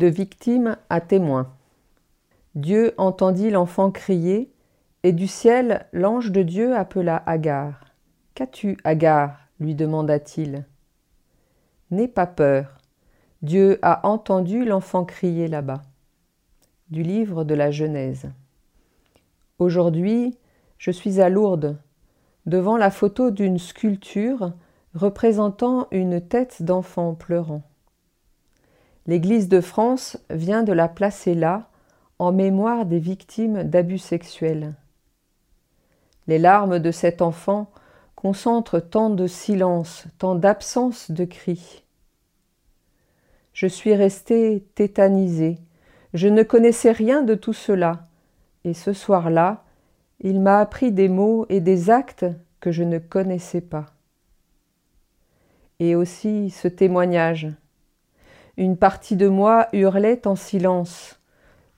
De victime à témoin. Dieu entendit l'enfant crier, et du ciel l'ange de Dieu appela Agar. Qu'as-tu, Agar? lui demanda-t-il. N'aie pas peur. Dieu a entendu l'enfant crier là-bas. Du livre de la Genèse. Aujourd'hui, je suis à Lourdes, devant la photo d'une sculpture représentant une tête d'enfant pleurant. L'Église de France vient de la placer là en mémoire des victimes d'abus sexuels. Les larmes de cet enfant concentrent tant de silence, tant d'absence de cris. Je suis restée tétanisée, je ne connaissais rien de tout cela, et ce soir-là, il m'a appris des mots et des actes que je ne connaissais pas. Et aussi ce témoignage. Une partie de moi hurlait en silence,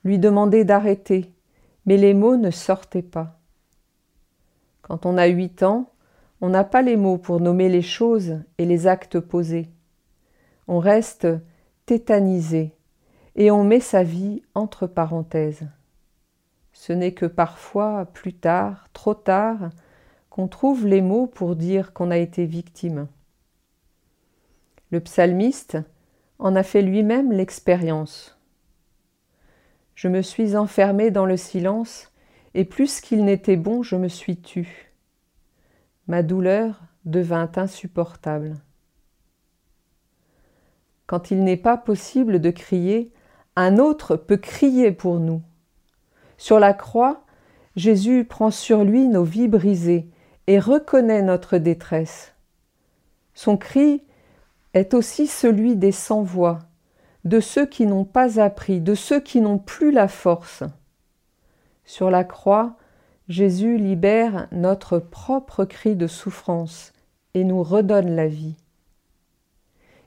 lui demandait d'arrêter, mais les mots ne sortaient pas. Quand on a huit ans, on n'a pas les mots pour nommer les choses et les actes posés. On reste tétanisé et on met sa vie entre parenthèses. Ce n'est que parfois, plus tard, trop tard, qu'on trouve les mots pour dire qu'on a été victime. Le psalmiste en a fait lui-même l'expérience. Je me suis enfermé dans le silence, et plus qu'il n'était bon, je me suis tue. Ma douleur devint insupportable. Quand il n'est pas possible de crier, un autre peut crier pour nous. Sur la croix, Jésus prend sur lui nos vies brisées et reconnaît notre détresse. Son cri est aussi celui des sans-voix, de ceux qui n'ont pas appris, de ceux qui n'ont plus la force. Sur la croix, Jésus libère notre propre cri de souffrance et nous redonne la vie.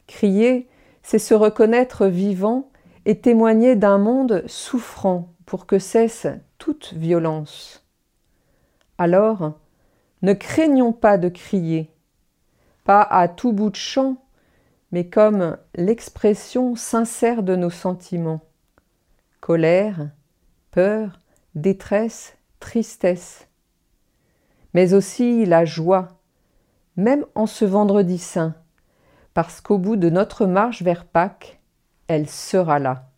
Crier, c'est se reconnaître vivant et témoigner d'un monde souffrant pour que cesse toute violence. Alors, ne craignons pas de crier, pas à tout bout de champ, mais comme l'expression sincère de nos sentiments. Colère, peur, détresse, tristesse, mais aussi la joie, même en ce vendredi saint, parce qu'au bout de notre marche vers Pâques, elle sera là.